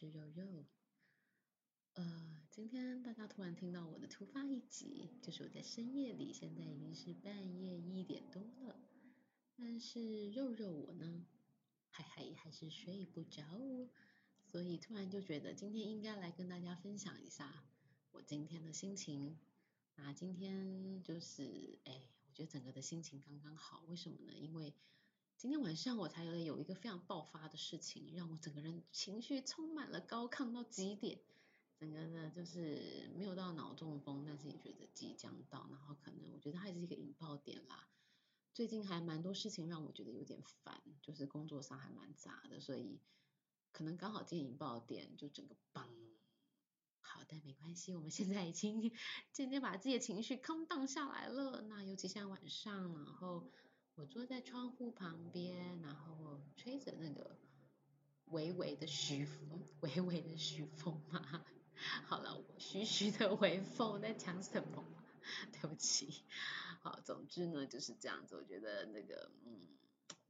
是肉肉。呃，今天大家突然听到我的突发一集，就是我在深夜里，现在已经是半夜一点多了，但是肉肉我呢，还还还是睡不着，所以突然就觉得今天应该来跟大家分享一下我今天的心情。那今天就是，哎，我觉得整个的心情刚刚好，为什么呢？因为今天晚上我才有有一个非常爆发的事情，让我整个人情绪充满了高亢到极点，整个呢就是没有到脑中风，但是也觉得即将到，然后可能我觉得它还是一个引爆点啦。最近还蛮多事情让我觉得有点烦，就是工作上还蛮杂的，所以可能刚好今天引爆点就整个棒。好，的没关系，我们现在已经 渐渐把自己的情绪 calm down 下来了。那尤其现在晚上，然后。坐在窗户旁边，然后吹着那个微微的徐风，微微的徐风嘛。好了，我徐徐的微风在讲什么？对不起。好，总之呢就是这样子。我觉得那个，嗯，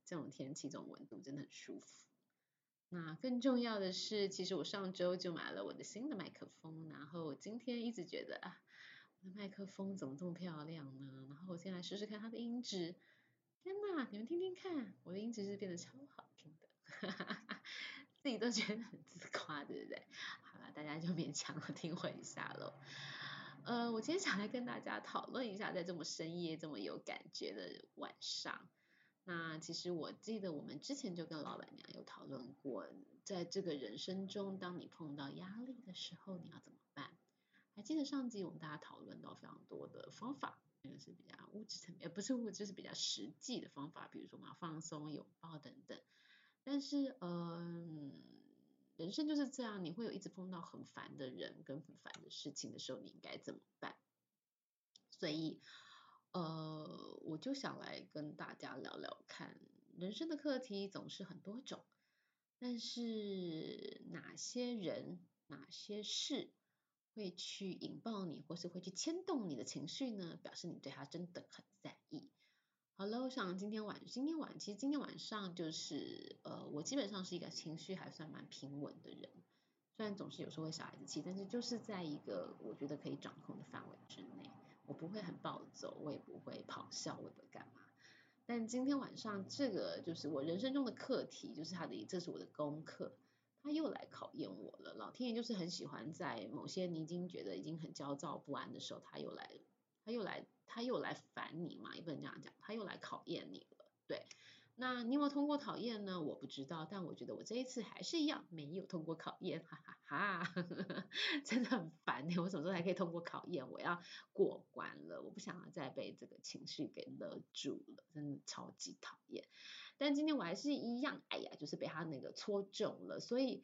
这种天气，这种温度真的很舒服。那更重要的是，其实我上周就买了我的新的麦克风，然后今天一直觉得啊，我的麦克风怎么这么漂亮呢？然后我先来试试看它的音质。天呐，你们听听看，我的音质是变得超好听的，哈哈哈，自己都觉得很自夸，对不对？好了，大家就勉强听会一下喽。呃，我今天想来跟大家讨论一下，在这么深夜、这么有感觉的晚上，那其实我记得我们之前就跟老板娘有讨论过，在这个人生中，当你碰到压力的时候，你要怎么办？还记得上集我们大家讨论到非常多的方法。那个是比较物质层面，也不是物质，是比较实际的方法，比如说嘛，放松、拥抱等等。但是，嗯，人生就是这样，你会有一直碰到很烦的人跟很烦的事情的时候，你应该怎么办？所以，呃，我就想来跟大家聊聊看，人生的课题总是很多种，但是哪些人、哪些事？会去引爆你，或是会去牵动你的情绪呢？表示你对他真的很在意。好了，我想今天晚，今天晚，其实今天晚上就是，呃，我基本上是一个情绪还算蛮平稳的人，虽然总是有时候会小孩子气，但是就是在一个我觉得可以掌控的范围之内，我不会很暴走，我也不会咆哮，我也不会干嘛。但今天晚上这个就是我人生中的课题，就是他的，这是我的功课。他又来考验我了，老天爷就是很喜欢在某些你已经觉得已经很焦躁不安的时候，他又来，他又来，他又来烦你嘛，也不能这样讲，他又来考验你了，对。那你有没有通过考验呢？我不知道，但我觉得我这一次还是一样没有通过考验，哈哈哈，哈，真的很烦呢。我什么时候才可以通过考验？我要过关了，我不想要再被这个情绪给勒住了，真的超级讨厌。但今天我还是一样，哎呀，就是被他那个戳中了，所以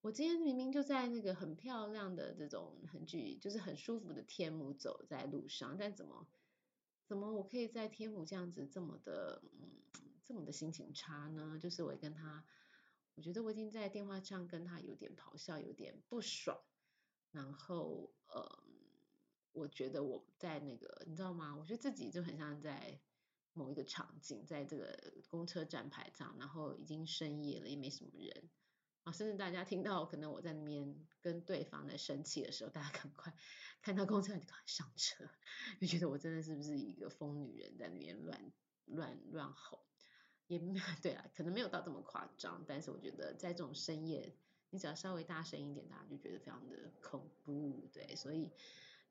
我今天明明就在那个很漂亮的这种很具，就是很舒服的天母走在路上，但怎么怎么我可以在天母这样子这么的嗯。这么的心情差呢？就是我跟他，我觉得我已经在电话上跟他有点咆哮，有点不爽。然后，呃，我觉得我在那个，你知道吗？我觉得自己就很像在某一个场景，在这个公车站牌上，然后已经深夜了，也没什么人啊。甚至大家听到可能我在那边跟对方在生气的时候，大家赶快看到公车就赶快上车，就觉得我真的是不是一个疯女人在那边乱乱乱吼。也 对啊，可能没有到这么夸张，但是我觉得在这种深夜，你只要稍微大声一点，大家就觉得非常的恐怖，对，所以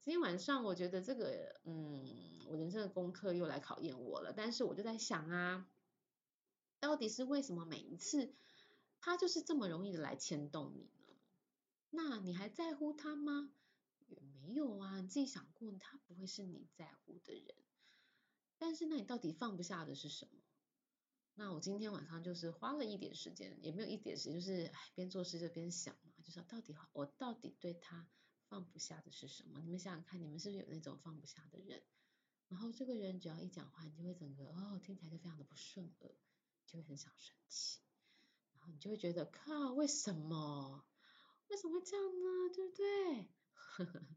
今天晚上我觉得这个，嗯，我人生的功课又来考验我了，但是我就在想啊，到底是为什么每一次他就是这么容易的来牵动你呢？那你还在乎他吗？也没有啊，你自己想过，他不会是你在乎的人，但是那你到底放不下的是什么？那我今天晚上就是花了一点时间，也没有一点时间，就是边做事就边想嘛，就说到底我到底对他放不下的是什么？你们想想看，你们是不是有那种放不下的人？然后这个人只要一讲话，你就会整个哦听起来就非常的不顺耳，就会很想生气，然后你就会觉得靠，为什么？为什么会这样呢？对不对？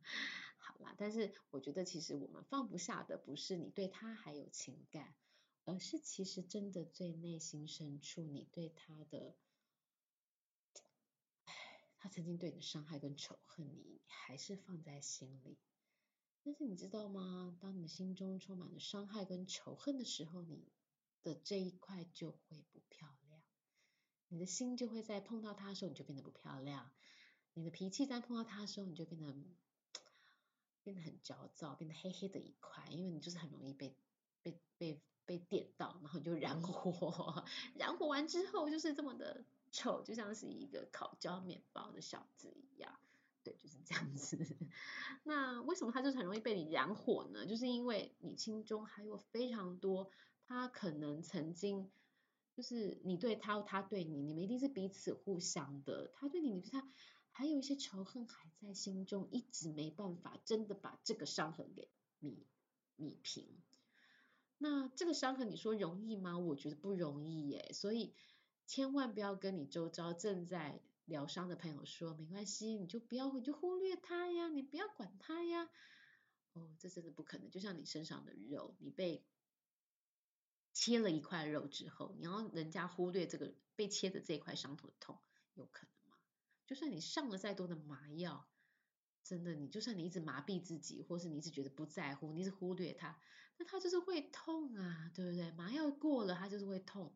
好啦，但是我觉得其实我们放不下的不是你对他还有情感。而是其实真的最内心深处，你对他的，他曾经对你的伤害跟仇恨，你还是放在心里。但是你知道吗？当你的心中充满了伤害跟仇恨的时候，你的这一块就会不漂亮。你的心就会在碰到他的时候，你就变得不漂亮。你的脾气在碰到他的时候，你就变得变得很焦躁，变得黑黑的一块，因为你就是很容易被被被被点到，然后你就燃火，燃火完之后就是这么的丑，就像是一个烤焦面包的小子一样。对，就是这样子。那为什么他就是很容易被你燃火呢？就是因为你心中还有非常多，他可能曾经就是你对他，他对你，你们一定是彼此互相的。他对你，你对他，还有一些仇恨还在心中，一直没办法真的把这个伤痕给弥弥平。那这个伤痕你说容易吗？我觉得不容易耶。所以千万不要跟你周遭正在疗伤的朋友说，没关系，你就不要，你就忽略他呀，你不要管他呀。哦，这真的不可能。就像你身上的肉，你被切了一块肉之后，你要人家忽略这个被切的这一块伤口的痛，有可能吗？就算你上了再多的麻药，真的，你就算你一直麻痹自己，或是你一直觉得不在乎，你一直忽略它，那它就是会痛啊，对不对？麻药过了，它就是会痛。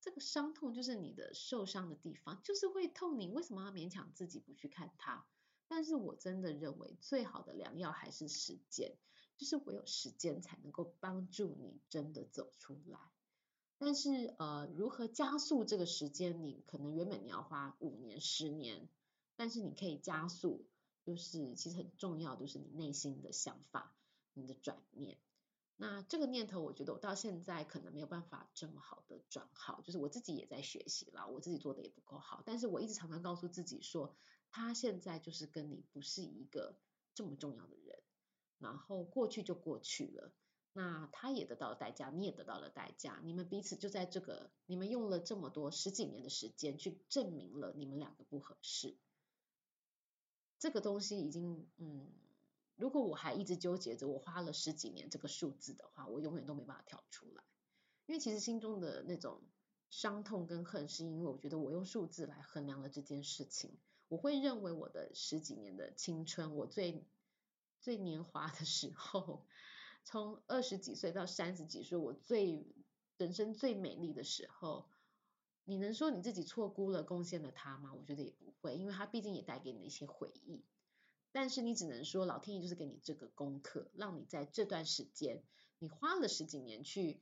这个伤痛就是你的受伤的地方，就是会痛。你为什么要勉强自己不去看它？但是我真的认为最好的良药还是时间，就是我有时间才能够帮助你真的走出来。但是呃，如何加速这个时间？你可能原本你要花五年、十年，但是你可以加速，就是其实很重要，就是你内心的想法，你的转念。那这个念头，我觉得我到现在可能没有办法这么好的转好，就是我自己也在学习啦，我自己做的也不够好，但是我一直常常告诉自己说，他现在就是跟你不是一个这么重要的人，然后过去就过去了，那他也得到了代价，你也得到了代价，你们彼此就在这个，你们用了这么多十几年的时间去证明了你们两个不合适，这个东西已经嗯。如果我还一直纠结着我花了十几年这个数字的话，我永远都没办法跳出来。因为其实心中的那种伤痛跟恨，是因为我觉得我用数字来衡量了这件事情。我会认为我的十几年的青春，我最最年华的时候，从二十几岁到三十几岁，我最人生最美丽的时候，你能说你自己错估了贡献了它吗？我觉得也不会，因为它毕竟也带给你一些回忆。但是你只能说，老天爷就是给你这个功课，让你在这段时间，你花了十几年去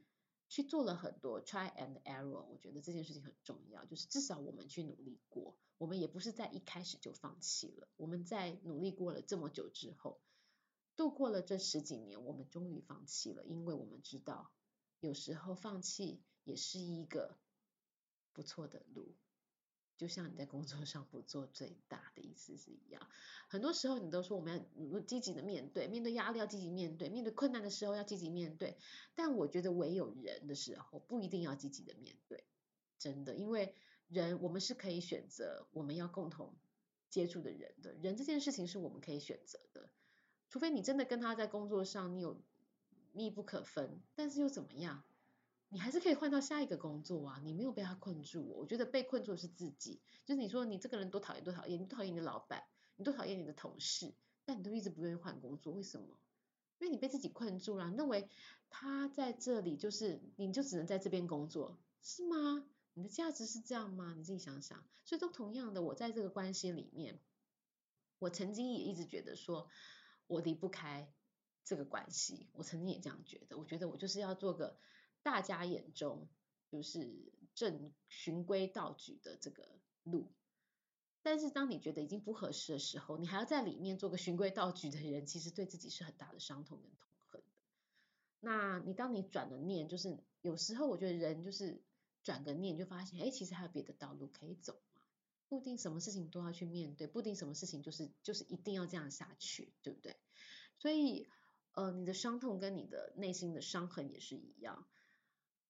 去做了很多 try and error。我觉得这件事情很重要，就是至少我们去努力过，我们也不是在一开始就放弃了。我们在努力过了这么久之后，度过了这十几年，我们终于放弃了，因为我们知道，有时候放弃也是一个不错的路。就像你在工作上不做最大的意思是一样，很多时候你都说我们要积极的面对，面对压力要积极面对，面对困难的时候要积极面对。但我觉得唯有人的时候不一定要积极的面对，真的，因为人我们是可以选择我们要共同接触的人的，人这件事情是我们可以选择的，除非你真的跟他在工作上你有密不可分，但是又怎么样？你还是可以换到下一个工作啊，你没有被他困住。我觉得被困住的是自己，就是你说你这个人多讨厌多讨厌，你多讨厌你的老板，你多讨厌你的同事，但你都一直不愿意换工作，为什么？因为你被自己困住了，认为他在这里就是你就只能在这边工作，是吗？你的价值是这样吗？你自己想想。所以都同样的，我在这个关系里面，我曾经也一直觉得说我离不开这个关系，我曾经也这样觉得，我觉得我就是要做个。大家眼中就是正循规蹈矩的这个路，但是当你觉得已经不合适的时候，你还要在里面做个循规蹈矩的人，其实对自己是很大的伤痛跟痛恨的。那你当你转了念，就是有时候我觉得人就是转个念，就发现哎，其实还有别的道路可以走嘛，不一定什么事情都要去面对，不一定什么事情就是就是一定要这样下去，对不对？所以呃，你的伤痛跟你的内心的伤痕也是一样。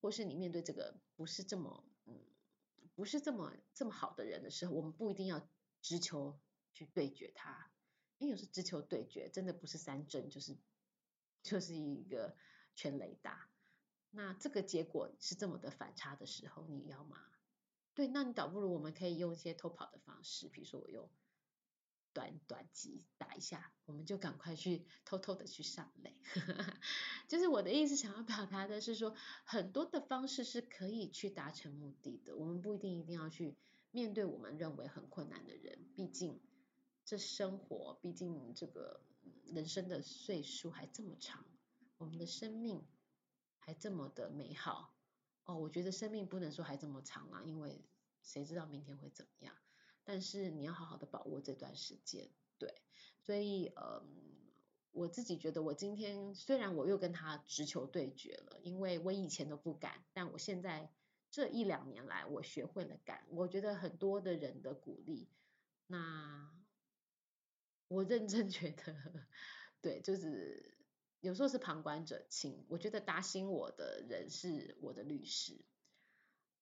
或是你面对这个不是这么嗯，不是这么这么好的人的时候，我们不一定要直球去对决他，因为有时直球对决真的不是三针，就是就是一个全雷打。那这个结果是这么的反差的时候，你要吗？对，那你倒不如我们可以用一些偷跑的方式，比如说我用短短击打一下，我们就赶快去偷偷的去上垒。就是我的意思，想要表达的是说，很多的方式是可以去达成目的的，我们不一定一定要去面对我们认为很困难的人，毕竟这生活，毕竟这个人生的岁数还这么长，我们的生命还这么的美好。哦，我觉得生命不能说还这么长啦，因为谁知道明天会怎么样？但是你要好好的把握这段时间，对。所以，嗯，我自己觉得，我今天虽然我又跟他直球对决了，因为我以前都不敢，但我现在这一两年来，我学会了敢。我觉得很多的人的鼓励，那我认真觉得，对，就是。有时候是旁观者清，我觉得打醒我的人是我的律师，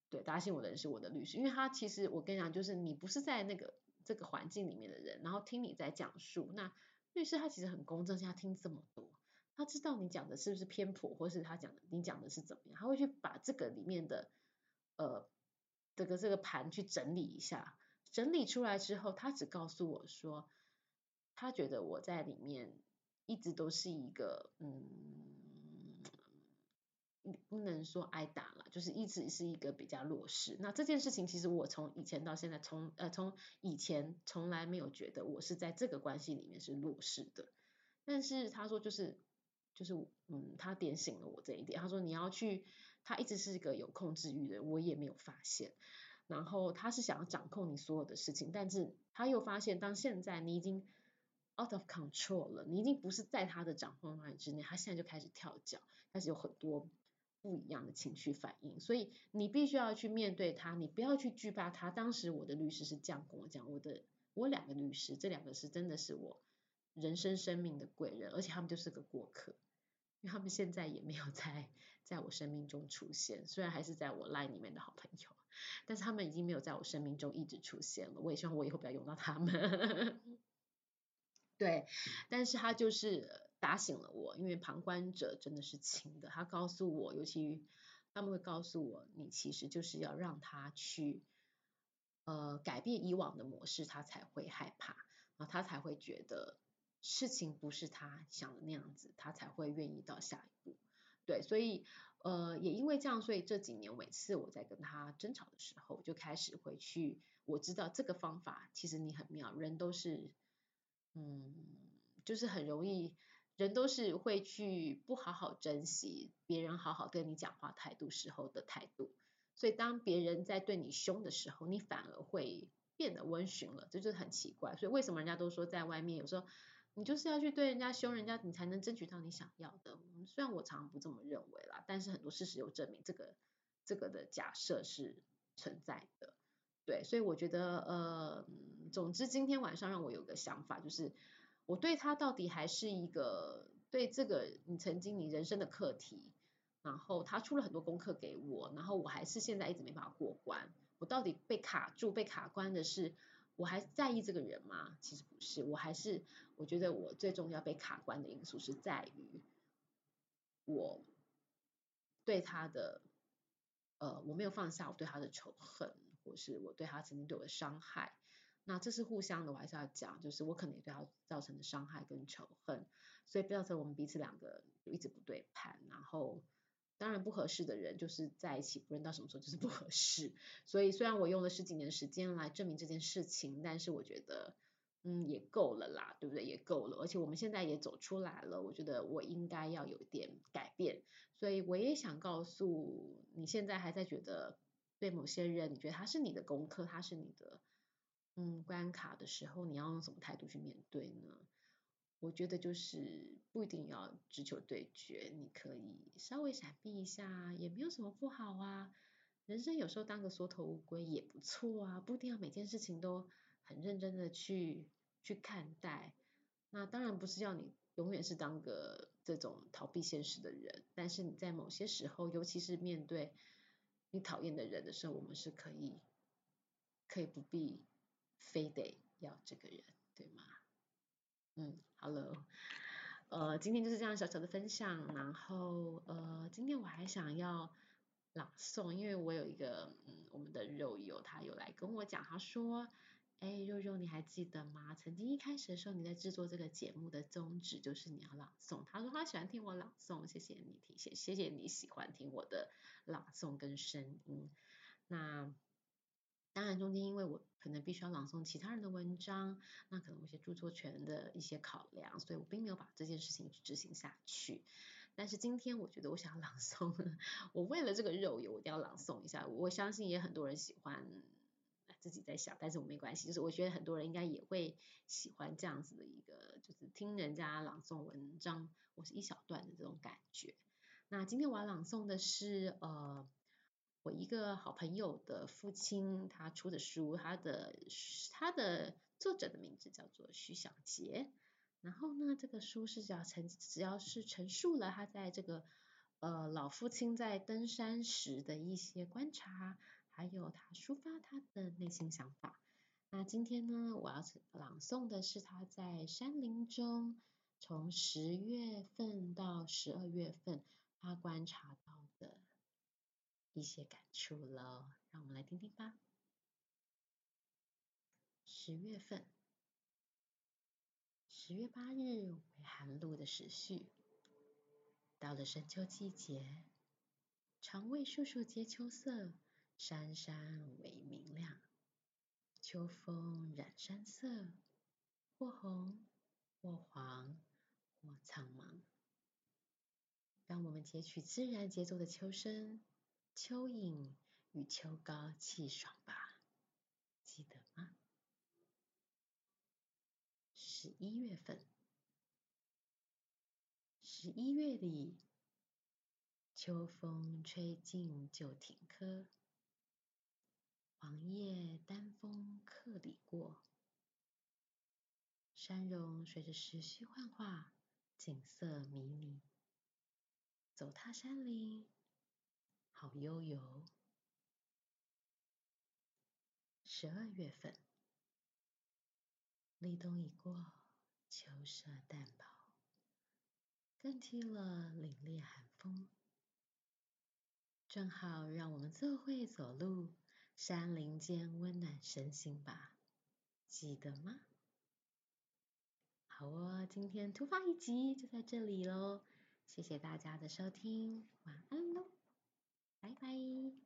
对，打醒我的人是我的律师，因为他其实我跟你讲，就是你不是在那个这个环境里面的人，然后听你在讲述，那律师他其实很公正，他听这么多，他知道你讲的是不是偏颇，或是他讲的你讲的是怎么样，他会去把这个里面的呃这个这个盘去整理一下，整理出来之后，他只告诉我说，他觉得我在里面。一直都是一个，嗯，不能说挨打了，就是一直是一个比较弱势。那这件事情，其实我从以前到现在，从呃从以前从来没有觉得我是在这个关系里面是弱势的。但是他说就是就是嗯，他点醒了我这一点。他说你要去，他一直是一个有控制欲的，我也没有发现。然后他是想要掌控你所有的事情，但是他又发现，当现在你已经。out of control 了，你已经不是在他的掌控范围之内，他现在就开始跳脚，开始有很多不一样的情绪反应，所以你必须要去面对他，你不要去惧怕他。当时我的律师是这样跟我讲，我的我两个律师，这两个是真的是我人生生命的贵人，而且他们就是个过客，因为他们现在也没有在在我生命中出现，虽然还是在我 line 里面的好朋友，但是他们已经没有在我生命中一直出现了。我也希望我以后不要用到他们。对，但是他就是打醒了我，因为旁观者真的是清的。他告诉我，尤其他们会告诉我，你其实就是要让他去，呃，改变以往的模式，他才会害怕，然后他才会觉得事情不是他想的那样子，他才会愿意到下一步。对，所以呃，也因为这样，所以这几年每次我在跟他争吵的时候，就开始回去，我知道这个方法其实你很妙，人都是。嗯，就是很容易，人都是会去不好好珍惜别人好好跟你讲话态度时候的态度，所以当别人在对你凶的时候，你反而会变得温驯了，这就是很奇怪。所以为什么人家都说在外面有时候你就是要去对人家凶人家，你才能争取到你想要的。虽然我常常不这么认为啦，但是很多事实有证明这个这个的假设是存在的。对，所以我觉得，呃，总之今天晚上让我有个想法，就是我对他到底还是一个对这个你曾经你人生的课题，然后他出了很多功课给我，然后我还是现在一直没办法过关。我到底被卡住、被卡关的是，我还在意这个人吗？其实不是，我还是我觉得我最重要被卡关的因素是在于我对他的，呃，我没有放下我对他的仇恨。或是我对他曾经对我的伤害，那这是互相的，我还是要讲，就是我可能也对他造成的伤害跟仇恨，所以不要说我们彼此两个就一直不对盘，然后当然不合适的人就是在一起，不论到什么时候就是不合适。所以虽然我用了十几年时间来证明这件事情，但是我觉得嗯也够了啦，对不对？也够了，而且我们现在也走出来了，我觉得我应该要有一点改变，所以我也想告诉你，现在还在觉得。对某些人，你觉得他是你的功课，他是你的嗯关卡的时候，你要用什么态度去面对呢？我觉得就是不一定要直球对决，你可以稍微闪避一下，也没有什么不好啊。人生有时候当个缩头乌龟也不错啊，不一定要每件事情都很认真的去去看待。那当然不是要你永远是当个这种逃避现实的人，但是你在某些时候，尤其是面对。你讨厌的人的时候，我们是可以，可以不必非得要这个人，对吗？嗯，好了，呃，今天就是这样小小的分享，然后呃，今天我还想要朗诵，因为我有一个嗯，我们的肉友他有来跟我讲，他说，哎，肉肉你还记得吗？曾经一开始的时候你在制作这个节目的宗旨就是你要朗诵，他说他喜欢听我朗诵，谢谢你听，谢谢谢你喜欢听我的朗诵跟声音，那。当然，中间因为我可能必须要朗诵其他人的文章，那可能有些著作权的一些考量，所以我并没有把这件事情去执行下去。但是今天我觉得我想要 朗诵，我为了这个肉友，我一定要朗诵一下。我相信也很多人喜欢，自己在想，但是我没关系，就是我觉得很多人应该也会喜欢这样子的一个，就是听人家朗诵文章，我是一小段的这种感觉。那今天我要朗诵的是呃。我一个好朋友的父亲，他出的书，他的他的作者的名字叫做徐小杰。然后呢，这个书是叫陈只要是陈述了他在这个呃老父亲在登山时的一些观察，还有他抒发他的内心想法。那今天呢，我要朗诵的是他在山林中从十月份到十二月份他观察。一些感触了，让我们来听听吧。十月份，十月八日为寒露的时序，到了深秋季节，常为树树皆秋色，山山为明亮。秋风染山色，或红，或黄，或苍茫。让我们截取自然节奏的秋声。蚯蚓与秋高气爽吧，记得吗？十一月份，十一月里，秋风吹尽旧亭柯，黄叶丹枫客里过，山容随着时序幻化，景色迷离，走踏山林。好悠游。十二月份，立冬已过，秋色淡薄，更替了凛冽寒风。正好让我们做会走路，山林间温暖身心吧，记得吗？好哦，今天突发一集就在这里喽，谢谢大家的收听，晚安喽。拜拜。